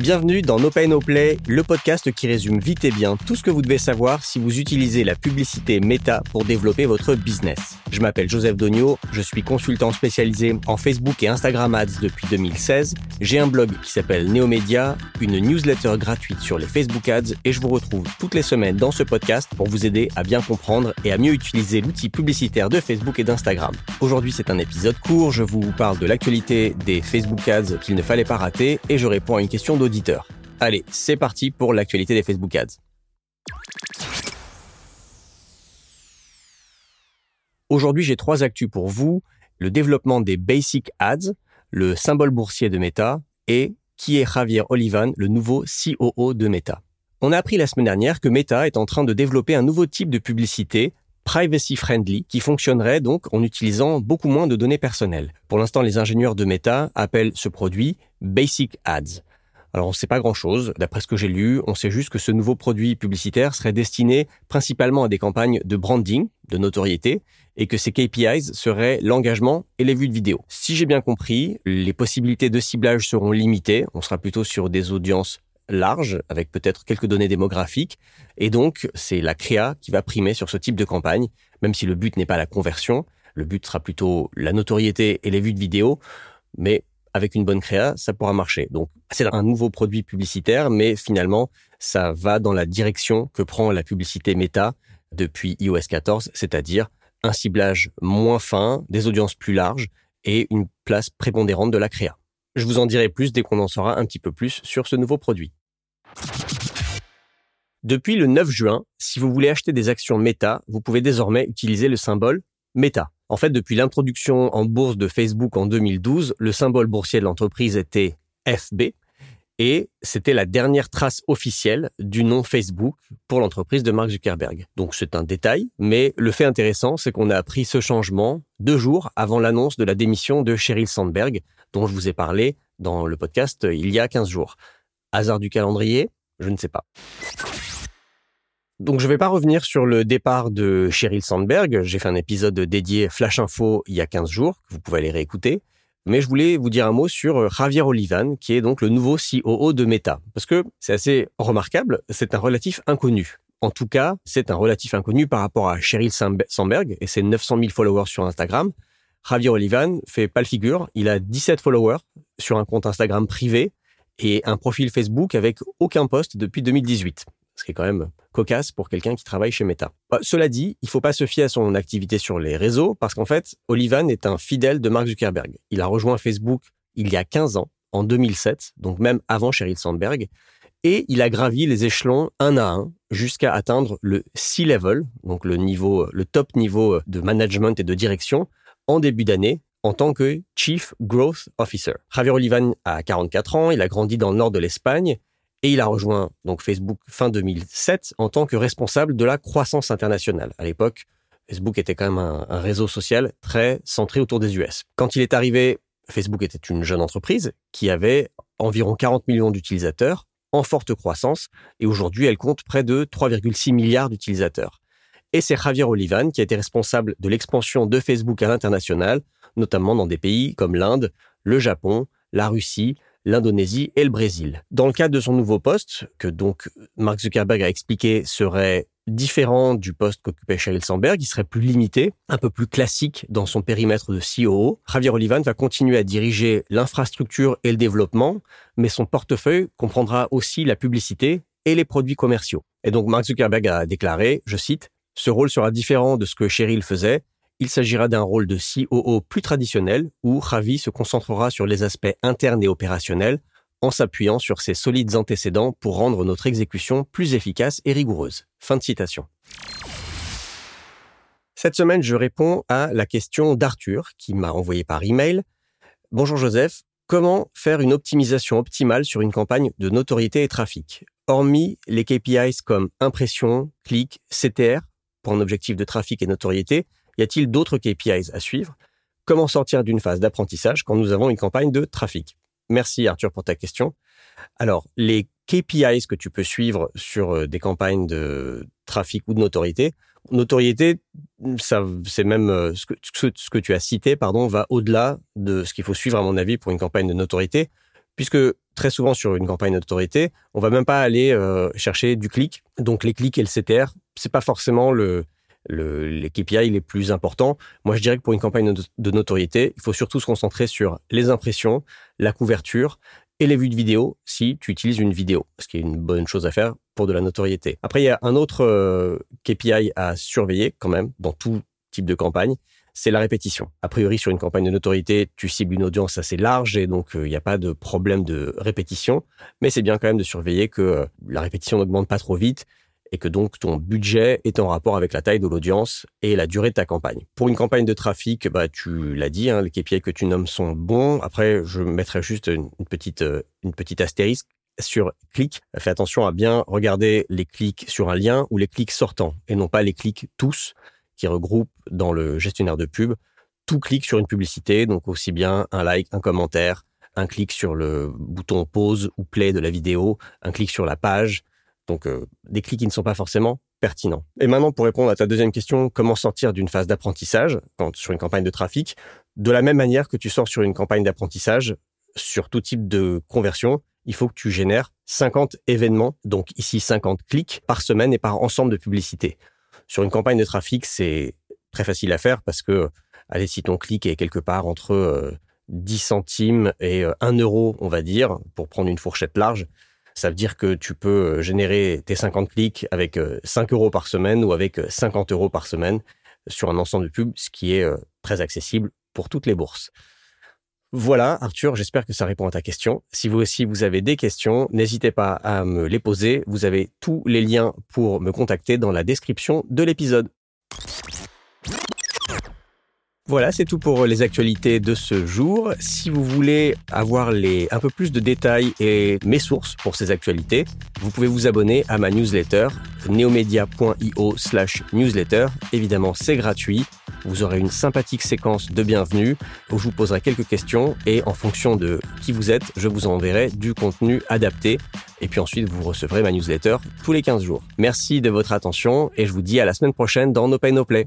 Bienvenue dans No Pay No Play, le podcast qui résume vite et bien tout ce que vous devez savoir si vous utilisez la publicité Meta pour développer votre business. Je m'appelle Joseph Dogno, je suis consultant spécialisé en Facebook et Instagram Ads depuis 2016. J'ai un blog qui s'appelle Neomedia, une newsletter gratuite sur les Facebook Ads et je vous retrouve toutes les semaines dans ce podcast pour vous aider à bien comprendre et à mieux utiliser l'outil publicitaire de Facebook et d'Instagram. Aujourd'hui, c'est un épisode court, je vous parle de l'actualité des Facebook Ads qu'il ne fallait pas rater et je réponds à une question Allez, c'est parti pour l'actualité des Facebook Ads. Aujourd'hui, j'ai trois actus pour vous. Le développement des Basic Ads, le symbole boursier de Meta et qui est Javier Olivan, le nouveau COO de Meta. On a appris la semaine dernière que Meta est en train de développer un nouveau type de publicité privacy friendly qui fonctionnerait donc en utilisant beaucoup moins de données personnelles. Pour l'instant, les ingénieurs de Meta appellent ce produit Basic Ads. Alors on ne sait pas grand-chose. D'après ce que j'ai lu, on sait juste que ce nouveau produit publicitaire serait destiné principalement à des campagnes de branding, de notoriété, et que ces KPIs seraient l'engagement et les vues de vidéo. Si j'ai bien compris, les possibilités de ciblage seront limitées. On sera plutôt sur des audiences larges, avec peut-être quelques données démographiques. Et donc, c'est la créa qui va primer sur ce type de campagne, même si le but n'est pas la conversion. Le but sera plutôt la notoriété et les vues de vidéo. Mais avec une bonne créa, ça pourra marcher. Donc, c'est un nouveau produit publicitaire, mais finalement, ça va dans la direction que prend la publicité méta depuis iOS 14, c'est-à-dire un ciblage moins fin, des audiences plus larges et une place prépondérante de la créa. Je vous en dirai plus dès qu'on en saura un petit peu plus sur ce nouveau produit. Depuis le 9 juin, si vous voulez acheter des actions Meta, vous pouvez désormais utiliser le symbole Meta. En fait, depuis l'introduction en bourse de Facebook en 2012, le symbole boursier de l'entreprise était FB et c'était la dernière trace officielle du nom Facebook pour l'entreprise de Mark Zuckerberg. Donc c'est un détail, mais le fait intéressant, c'est qu'on a appris ce changement deux jours avant l'annonce de la démission de Sheryl Sandberg, dont je vous ai parlé dans le podcast il y a 15 jours. Hasard du calendrier Je ne sais pas. Donc je ne vais pas revenir sur le départ de Sheryl Sandberg. J'ai fait un épisode dédié Flash Info il y a 15 jours, que vous pouvez aller réécouter. Mais je voulais vous dire un mot sur euh, Javier Olivan, qui est donc le nouveau COO de Meta. Parce que c'est assez remarquable, c'est un relatif inconnu. En tout cas, c'est un relatif inconnu par rapport à Sheryl Sandberg et ses 900 000 followers sur Instagram. Javier Olivan fait pas le figure. Il a 17 followers sur un compte Instagram privé et un profil Facebook avec aucun poste depuis 2018 ce qui est quand même cocasse pour quelqu'un qui travaille chez Meta. Bah, cela dit, il faut pas se fier à son activité sur les réseaux parce qu'en fait, Olivan est un fidèle de Mark Zuckerberg. Il a rejoint Facebook il y a 15 ans, en 2007, donc même avant Sheryl Sandberg, et il a gravi les échelons un à un jusqu'à atteindre le C-level, donc le niveau, le top niveau de management et de direction, en début d'année, en tant que Chief Growth Officer. Javier Olivan a 44 ans, il a grandi dans le nord de l'Espagne et il a rejoint donc Facebook fin 2007 en tant que responsable de la croissance internationale. À l'époque, Facebook était quand même un, réseau social très centré autour des US. Quand il est arrivé, Facebook était une jeune entreprise qui avait environ 40 millions d'utilisateurs en forte croissance et aujourd'hui elle compte près de 3,6 milliards d'utilisateurs. Et c'est Javier Olivan qui a été responsable de l'expansion de Facebook à l'international, notamment dans des pays comme l'Inde, le Japon, la Russie, l'Indonésie et le Brésil. Dans le cadre de son nouveau poste, que donc Mark Zuckerberg a expliqué serait différent du poste qu'occupait Sheryl Sandberg, il serait plus limité, un peu plus classique dans son périmètre de COO. Javier Olivan va continuer à diriger l'infrastructure et le développement, mais son portefeuille comprendra aussi la publicité et les produits commerciaux. Et donc Mark Zuckerberg a déclaré, je cite, ce rôle sera différent de ce que Sheryl faisait il s'agira d'un rôle de COO plus traditionnel où Ravi se concentrera sur les aspects internes et opérationnels en s'appuyant sur ses solides antécédents pour rendre notre exécution plus efficace et rigoureuse. Fin de citation. Cette semaine, je réponds à la question d'Arthur qui m'a envoyé par email. Bonjour Joseph, comment faire une optimisation optimale sur une campagne de notoriété et trafic? Hormis les KPIs comme impression, clic, CTR, pour un objectif de trafic et notoriété, y a-t-il d'autres KPIs à suivre? Comment sortir d'une phase d'apprentissage quand nous avons une campagne de trafic? Merci Arthur pour ta question. Alors, les KPIs que tu peux suivre sur euh, des campagnes de trafic ou de notoriété, notoriété, ça, c'est même euh, ce que, ce que tu as cité, pardon, va au-delà de ce qu'il faut suivre à mon avis pour une campagne de notoriété, puisque très souvent sur une campagne de notoriété, on va même pas aller euh, chercher du clic. Donc les clics et le CTR, c'est pas forcément le, le, les KPI les plus importants. Moi, je dirais que pour une campagne de notoriété, il faut surtout se concentrer sur les impressions, la couverture et les vues de vidéo si tu utilises une vidéo, ce qui est une bonne chose à faire pour de la notoriété. Après, il y a un autre euh, KPI à surveiller quand même dans tout type de campagne, c'est la répétition. A priori, sur une campagne de notoriété, tu cibles une audience assez large et donc euh, il n'y a pas de problème de répétition, mais c'est bien quand même de surveiller que euh, la répétition n'augmente pas trop vite et que donc ton budget est en rapport avec la taille de l'audience et la durée de ta campagne. Pour une campagne de trafic, bah tu l'as dit, hein, les KPI que tu nommes sont bons. Après, je mettrai juste une, petite euh, une petite astérisque sur clic. Fais attention à bien regarder les clics sur un lien ou les clics sortants et non pas les clics tous qui regroupent dans le gestionnaire de pub tout clic sur une publicité, donc aussi bien un like, un commentaire, un clic sur le bouton pause ou play de la vidéo, un clic sur la page, donc euh, des clics qui ne sont pas forcément pertinents. Et maintenant, pour répondre à ta deuxième question, comment sortir d'une phase d'apprentissage sur une campagne de trafic? De la même manière que tu sors sur une campagne d'apprentissage, sur tout type de conversion, il faut que tu génères 50 événements, donc ici 50 clics par semaine et par ensemble de publicités. Sur une campagne de trafic, c'est très facile à faire parce que, allez, si ton clic est quelque part entre 10 euh, centimes et 1 euh, euro, on va dire, pour prendre une fourchette large, ça veut dire que tu peux euh, générer tes 50 clics avec 5 euh, euros par semaine ou avec 50 euh, euros par semaine sur un ensemble de pubs, ce qui est très accessible pour toutes les bourses. Voilà, Arthur, j'espère que ça répond à ta question. Si vous aussi vous avez des questions, n'hésitez pas à me les poser. Vous avez tous les liens pour me contacter dans la description de l'épisode. Voilà, c'est tout pour les actualités de ce jour. Si vous voulez avoir un peu plus de détails et mes sources pour ces actualités, vous pouvez vous abonner à ma newsletter neomedia.io slash newsletter. Évidemment, c'est gratuit. Vous aurez une sympathique séquence de bienvenue où je vous poserai quelques questions et en fonction de qui vous êtes, je vous enverrai du contenu adapté. Et puis ensuite, vous recevrez ma newsletter tous les 15 jours. Merci de votre attention et je vous dis à la semaine prochaine dans No Pay No Play.